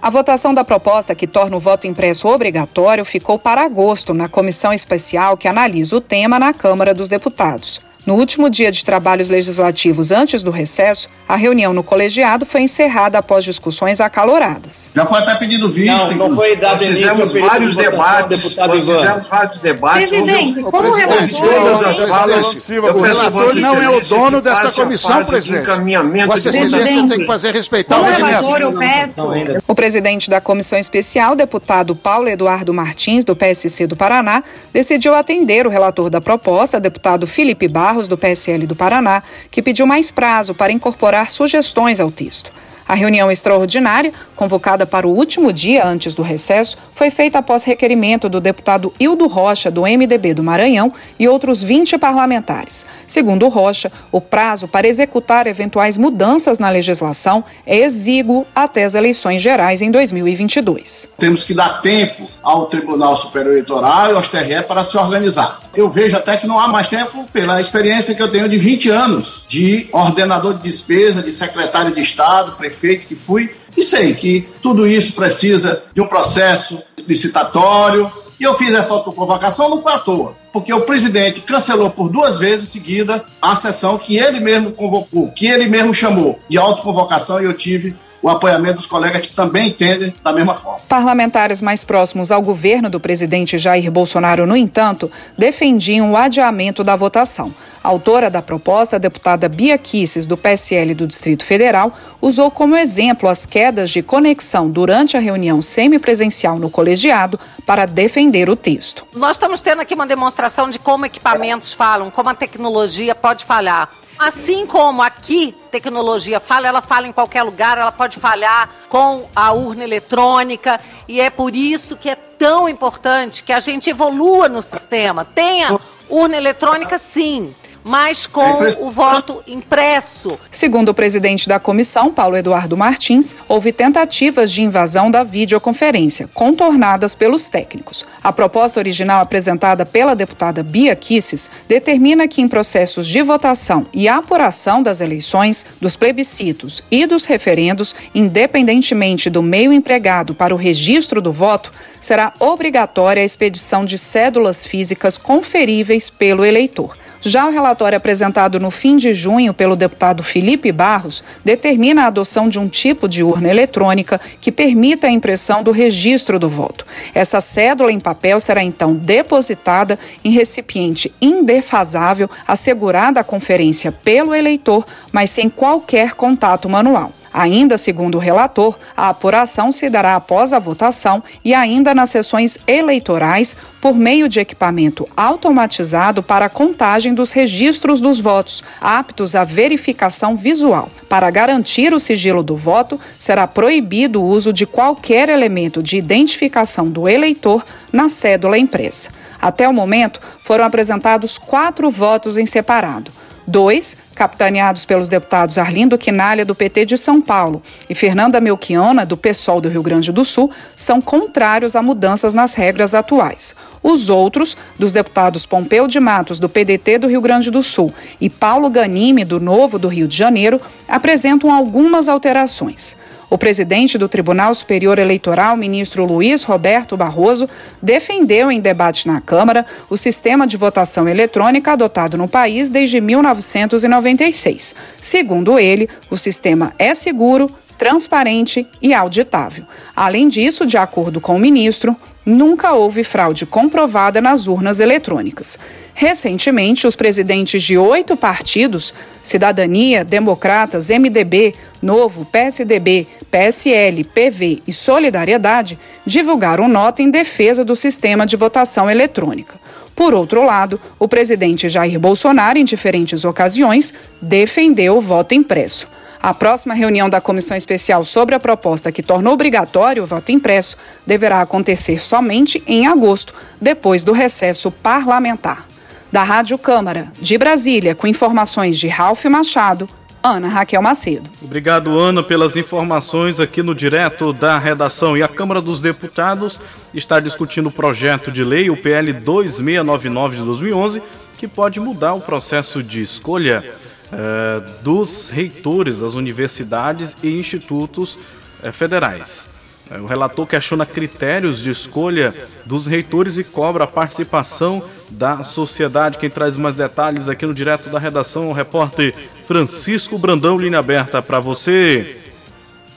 A votação da proposta que torna o voto impresso obrigatório ficou para agosto na comissão especial que analisa o tema na Câmara dos Deputados. No último dia de trabalhos legislativos antes do recesso, a reunião no colegiado foi encerrada após discussões acaloradas. Já foi até pedido vista. Não, não foi dado nós fizemos vários debates. Deputado nós fizemos vários debates. Presidente, como relator... as falas, eu peço não é o dono dessa comissão, presidente. encaminhamento Vossa Excelência tem que fazer respeitar como o relator, eu peço... O presidente da comissão especial, deputado Paulo Eduardo Martins, do PSC do Paraná, decidiu atender o relator da proposta, deputado Felipe Barros, do PSL do Paraná, que pediu mais prazo para incorporar sugestões ao texto. A reunião extraordinária, convocada para o último dia antes do recesso, foi feita após requerimento do deputado Hildo Rocha, do MDB do Maranhão, e outros 20 parlamentares. Segundo Rocha, o prazo para executar eventuais mudanças na legislação é exíguo até as eleições gerais em 2022. Temos que dar tempo ao Tribunal Superior Eleitoral e aos TRE para se organizar. Eu vejo até que não há mais tempo pela experiência que eu tenho de 20 anos de ordenador de despesa, de secretário de Estado, prefeito prefeito que fui, e sei que tudo isso precisa de um processo licitatório. E eu fiz essa autoconvocação, não foi à toa, porque o presidente cancelou por duas vezes seguida a sessão que ele mesmo convocou, que ele mesmo chamou de autoconvocação, e eu tive o apoiamento dos colegas que também entendem da mesma forma. Parlamentares mais próximos ao governo do presidente Jair Bolsonaro, no entanto, defendiam o adiamento da votação. Autora da proposta, a deputada Bia Kisses, do PSL do Distrito Federal, usou como exemplo as quedas de conexão durante a reunião semipresencial no colegiado para defender o texto. Nós estamos tendo aqui uma demonstração de como equipamentos falam, como a tecnologia pode falhar. Assim como aqui tecnologia fala, ela fala em qualquer lugar, ela pode falhar com a urna eletrônica e é por isso que é tão importante que a gente evolua no sistema. Tenha urna eletrônica, sim mas com é o voto impresso. Segundo o presidente da comissão, Paulo Eduardo Martins, houve tentativas de invasão da videoconferência, contornadas pelos técnicos. A proposta original apresentada pela deputada Bia Kisses determina que em processos de votação e apuração das eleições, dos plebiscitos e dos referendos, independentemente do meio empregado para o registro do voto, será obrigatória a expedição de cédulas físicas conferíveis pelo eleitor. Já o relatório apresentado no fim de junho pelo deputado Felipe Barros determina a adoção de um tipo de urna eletrônica que permita a impressão do registro do voto. Essa cédula em papel será então depositada em recipiente indefasável, assegurada a conferência pelo eleitor, mas sem qualquer contato manual. Ainda segundo o relator, a apuração se dará após a votação e ainda nas sessões eleitorais por meio de equipamento automatizado para a contagem dos registros dos votos, aptos à verificação visual. Para garantir o sigilo do voto, será proibido o uso de qualquer elemento de identificação do eleitor na cédula impressa. Até o momento, foram apresentados quatro votos em separado. Dois, capitaneados pelos deputados Arlindo Quinalha, do PT de São Paulo, e Fernanda Melchiona, do PSOL do Rio Grande do Sul, são contrários a mudanças nas regras atuais. Os outros, dos deputados Pompeu de Matos, do PDT do Rio Grande do Sul, e Paulo Ganime, do Novo do Rio de Janeiro, apresentam algumas alterações. O presidente do Tribunal Superior Eleitoral, ministro Luiz Roberto Barroso, defendeu em debate na Câmara o sistema de votação eletrônica adotado no país desde 1996. Segundo ele, o sistema é seguro, transparente e auditável. Além disso, de acordo com o ministro, nunca houve fraude comprovada nas urnas eletrônicas. Recentemente, os presidentes de oito partidos, Cidadania, Democratas, MDB, Novo, PSDB, PSL, PV e Solidariedade, divulgaram nota em defesa do sistema de votação eletrônica. Por outro lado, o presidente Jair Bolsonaro, em diferentes ocasiões, defendeu o voto impresso. A próxima reunião da comissão especial sobre a proposta que torna obrigatório o voto impresso deverá acontecer somente em agosto, depois do recesso parlamentar. Da Rádio Câmara, de Brasília, com informações de Ralph Machado, Ana Raquel Macedo. Obrigado, Ana, pelas informações aqui no direto da redação. E a Câmara dos Deputados está discutindo o projeto de lei, o PL 2699 de 2011, que pode mudar o processo de escolha eh, dos reitores das universidades e institutos eh, federais. O relator questiona critérios de escolha dos reitores e cobra a participação da sociedade. Quem traz mais detalhes aqui no direto da redação é o repórter Francisco Brandão, linha aberta para você.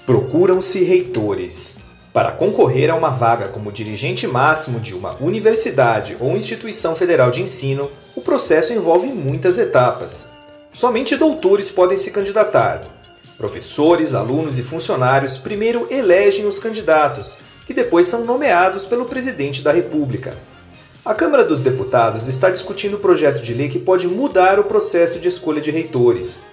Procuram-se reitores. Para concorrer a uma vaga como dirigente máximo de uma universidade ou instituição federal de ensino, o processo envolve muitas etapas. Somente doutores podem se candidatar. Professores, alunos e funcionários primeiro elegem os candidatos, que depois são nomeados pelo presidente da República. A Câmara dos Deputados está discutindo o projeto de lei que pode mudar o processo de escolha de reitores.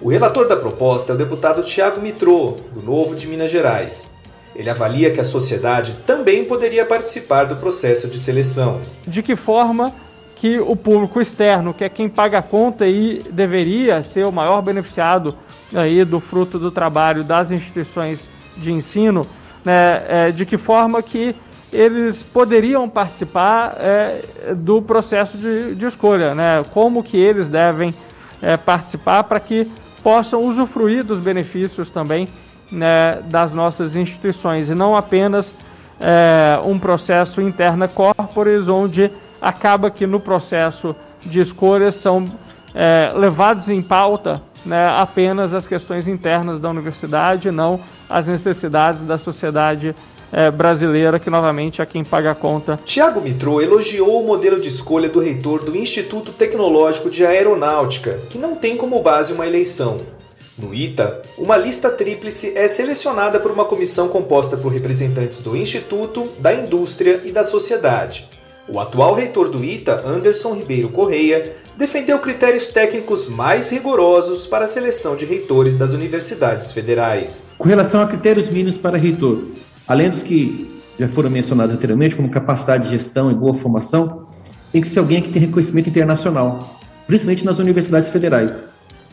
O relator da proposta é o deputado Tiago Mitrô, do Novo de Minas Gerais. Ele avalia que a sociedade também poderia participar do processo de seleção. De que forma que o público externo, que é quem paga a conta e deveria ser o maior beneficiado aí do fruto do trabalho das instituições de ensino, né, é, de que forma que eles poderiam participar é, do processo de, de, escolha, né, como que eles devem é, participar para que possam usufruir dos benefícios também né, das nossas instituições e não apenas é, um processo interna corporis onde acaba que no processo de escolha são é, levados em pauta né, apenas as questões internas da universidade, não as necessidades da sociedade é, brasileira, que novamente é quem paga a conta. Tiago Mitrô elogiou o modelo de escolha do reitor do Instituto Tecnológico de Aeronáutica, que não tem como base uma eleição. No ITA, uma lista tríplice é selecionada por uma comissão composta por representantes do Instituto, da indústria e da sociedade. O atual reitor do ITA, Anderson Ribeiro Correia, defendeu critérios técnicos mais rigorosos para a seleção de reitores das universidades federais. Com relação a critérios mínimos para reitor, além dos que já foram mencionados anteriormente, como capacidade de gestão e boa formação, tem que ser alguém que tem reconhecimento internacional, principalmente nas universidades federais.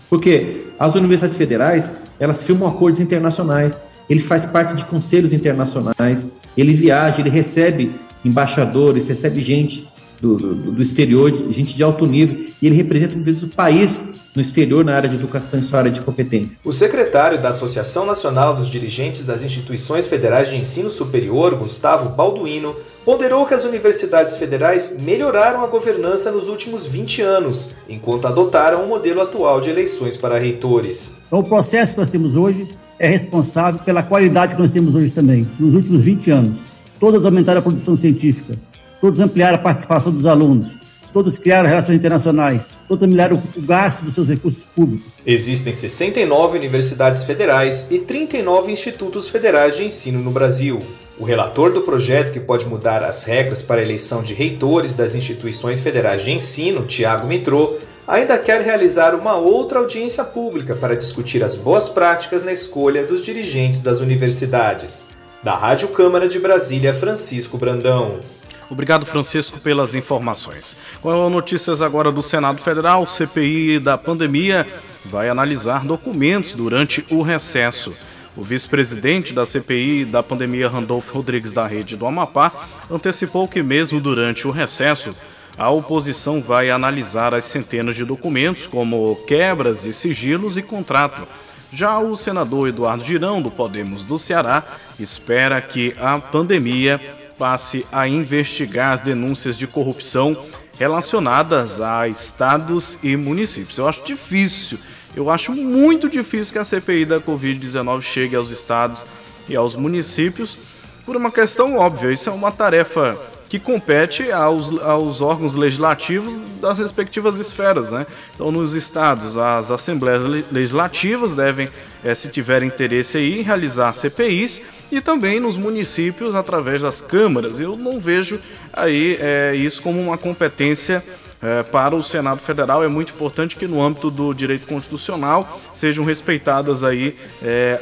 Porque as universidades federais, elas firmam acordos internacionais, ele faz parte de conselhos internacionais, ele viaja, ele recebe embaixadores, recebe gente do, do, do, exterior, gente de alto nível, e ele representa muitas vezes o país no exterior na área de educação e sua área de competência. O secretário da Associação Nacional dos Dirigentes das Instituições Federais de Ensino Superior, Gustavo Balduino, ponderou que as universidades federais melhoraram a governança nos últimos 20 anos, enquanto adotaram o modelo atual de eleições para reitores. Então, o processo que nós temos hoje é responsável pela qualidade que nós temos hoje também, nos últimos 20 anos. Todas aumentaram a produção científica, todos ampliaram a participação dos alunos, todos criaram relações internacionais, todos ampliaram o gasto dos seus recursos públicos. Existem 69 universidades federais e 39 institutos federais de ensino no Brasil. O relator do projeto que pode mudar as regras para a eleição de reitores das instituições federais de ensino, Tiago Mitrô, ainda quer realizar uma outra audiência pública para discutir as boas práticas na escolha dos dirigentes das universidades. Da Rádio Câmara de Brasília, Francisco Brandão. Obrigado, Francisco, pelas informações. Com notícias agora do Senado Federal, CPI da pandemia vai analisar documentos durante o recesso. O vice-presidente da CPI da pandemia, Randolfo Rodrigues da Rede do Amapá, antecipou que, mesmo durante o recesso, a oposição vai analisar as centenas de documentos, como quebras e sigilos e contrato já o senador Eduardo Girão, do Podemos do Ceará, espera que a pandemia passe a investigar as denúncias de corrupção relacionadas a estados e municípios. Eu acho difícil, eu acho muito difícil que a CPI da Covid-19 chegue aos estados e aos municípios por uma questão óbvia. Isso é uma tarefa que compete aos, aos órgãos legislativos das respectivas esferas. Né? Então, nos estados, as assembleias legislativas devem, é, se tiver interesse aí, realizar CPIs e também nos municípios através das câmaras. Eu não vejo aí é, isso como uma competência é, para o Senado Federal. É muito importante que no âmbito do direito constitucional sejam respeitadas aí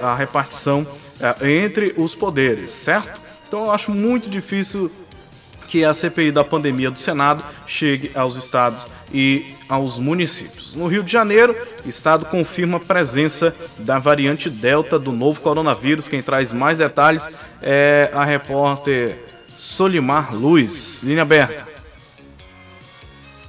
a repartição entre os poderes, certo? Então eu acho muito difícil que a CPI da pandemia do Senado chegue aos estados e aos municípios. No Rio de Janeiro, o estado confirma a presença da variante Delta do novo coronavírus. Quem traz mais detalhes é a repórter Solimar Luz. Linha aberta.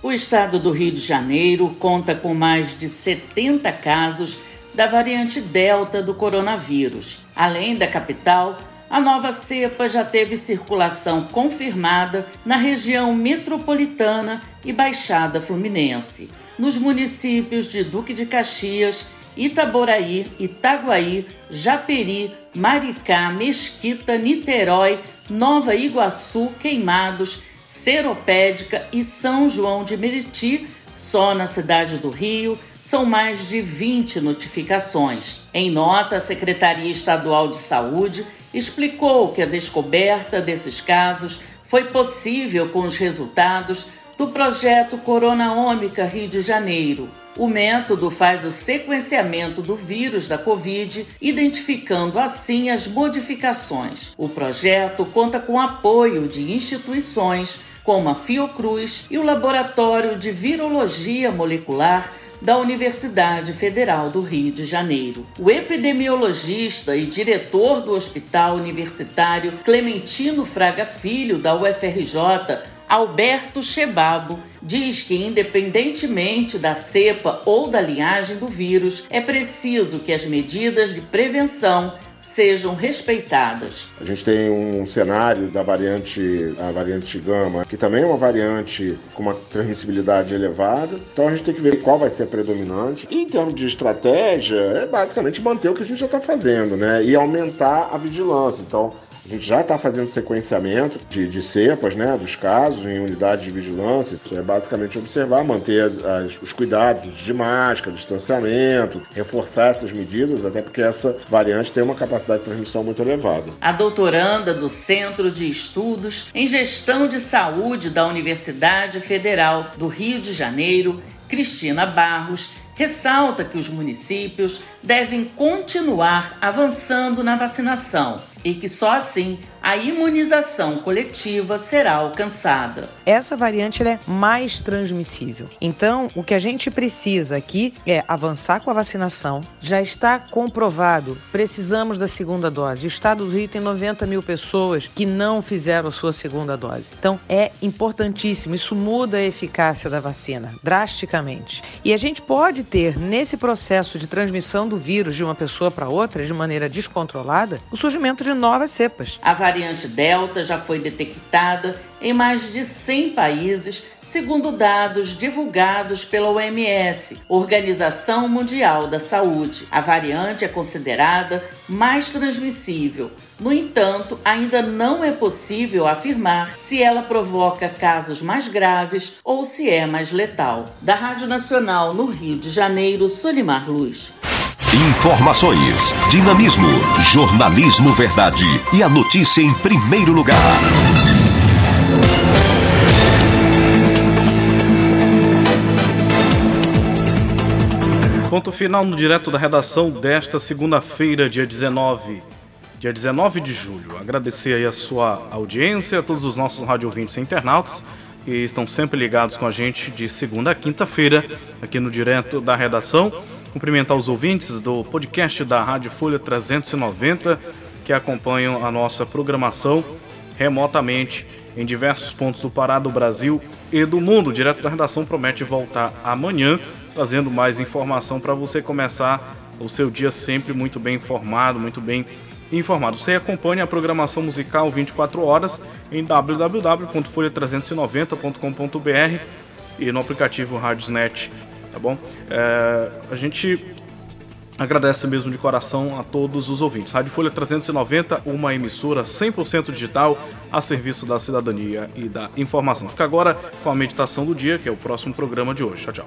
O estado do Rio de Janeiro conta com mais de 70 casos da variante Delta do coronavírus. Além da capital, a nova cepa já teve circulação confirmada na região metropolitana e Baixada Fluminense. Nos municípios de Duque de Caxias, Itaboraí, Itaguaí, Japeri, Maricá, Mesquita, Niterói, Nova Iguaçu, Queimados, Seropédica e São João de Meriti, só na cidade do Rio, são mais de 20 notificações. Em nota, a Secretaria Estadual de Saúde explicou que a descoberta desses casos foi possível com os resultados do projeto Corona Ômica Rio de Janeiro. O método faz o sequenciamento do vírus da Covid, identificando assim as modificações. O projeto conta com apoio de instituições como a Fiocruz e o Laboratório de Virologia Molecular da Universidade Federal do Rio de Janeiro. O epidemiologista e diretor do Hospital Universitário Clementino Fraga Filho, da UFRJ, Alberto Chebabo, diz que, independentemente da cepa ou da linhagem do vírus, é preciso que as medidas de prevenção sejam respeitadas. A gente tem um cenário da variante, a variante gama, que também é uma variante com uma transmissibilidade elevada. Então a gente tem que ver qual vai ser a predominante. E em termos de estratégia, é basicamente manter o que a gente já está fazendo, né? E aumentar a vigilância. Então a gente já está fazendo sequenciamento de, de, cepas, né, dos casos em unidades de vigilância. Isso é basicamente observar, manter as, as, os cuidados de máscara, distanciamento, reforçar essas medidas, até porque essa variante tem uma capacidade de transmissão muito elevada. A doutoranda do Centro de Estudos em Gestão de Saúde da Universidade Federal do Rio de Janeiro, Cristina Barros, ressalta que os municípios devem continuar avançando na vacinação e que só assim a imunização coletiva será alcançada. Essa variante é mais transmissível. Então, o que a gente precisa aqui é avançar com a vacinação. Já está comprovado, precisamos da segunda dose. O estado do Rio tem 90 mil pessoas que não fizeram a sua segunda dose. Então, é importantíssimo. Isso muda a eficácia da vacina drasticamente. E a gente pode ter, nesse processo de transmissão do vírus de uma pessoa para outra, de maneira descontrolada, o surgimento de novas cepas. A variante Delta já foi detectada em mais de 100 países, segundo dados divulgados pela OMS, Organização Mundial da Saúde. A variante é considerada mais transmissível. No entanto, ainda não é possível afirmar se ela provoca casos mais graves ou se é mais letal. Da Rádio Nacional no Rio de Janeiro, Solimar Luz. Informações, dinamismo, jornalismo verdade e a notícia em primeiro lugar. Ponto final no direto da redação desta segunda-feira, dia 19. Dia 19 de julho. Agradecer aí a sua audiência, a todos os nossos rádio e internautas que estão sempre ligados com a gente de segunda a quinta-feira aqui no direto da redação. Cumprimentar os ouvintes do podcast da Rádio Folha 390 que acompanham a nossa programação remotamente em diversos pontos do Pará, do Brasil e do mundo. Direto da redação promete voltar amanhã, trazendo mais informação para você começar o seu dia sempre muito bem informado, muito bem informado. Você acompanha a programação musical 24 horas em www.folha390.com.br e no aplicativo Radiosnet tá bom? É, a gente agradece mesmo de coração a todos os ouvintes. Rádio Folha 390, uma emissora 100% digital a serviço da cidadania e da informação. Fica agora com a meditação do dia, que é o próximo programa de hoje. Tchau, tchau.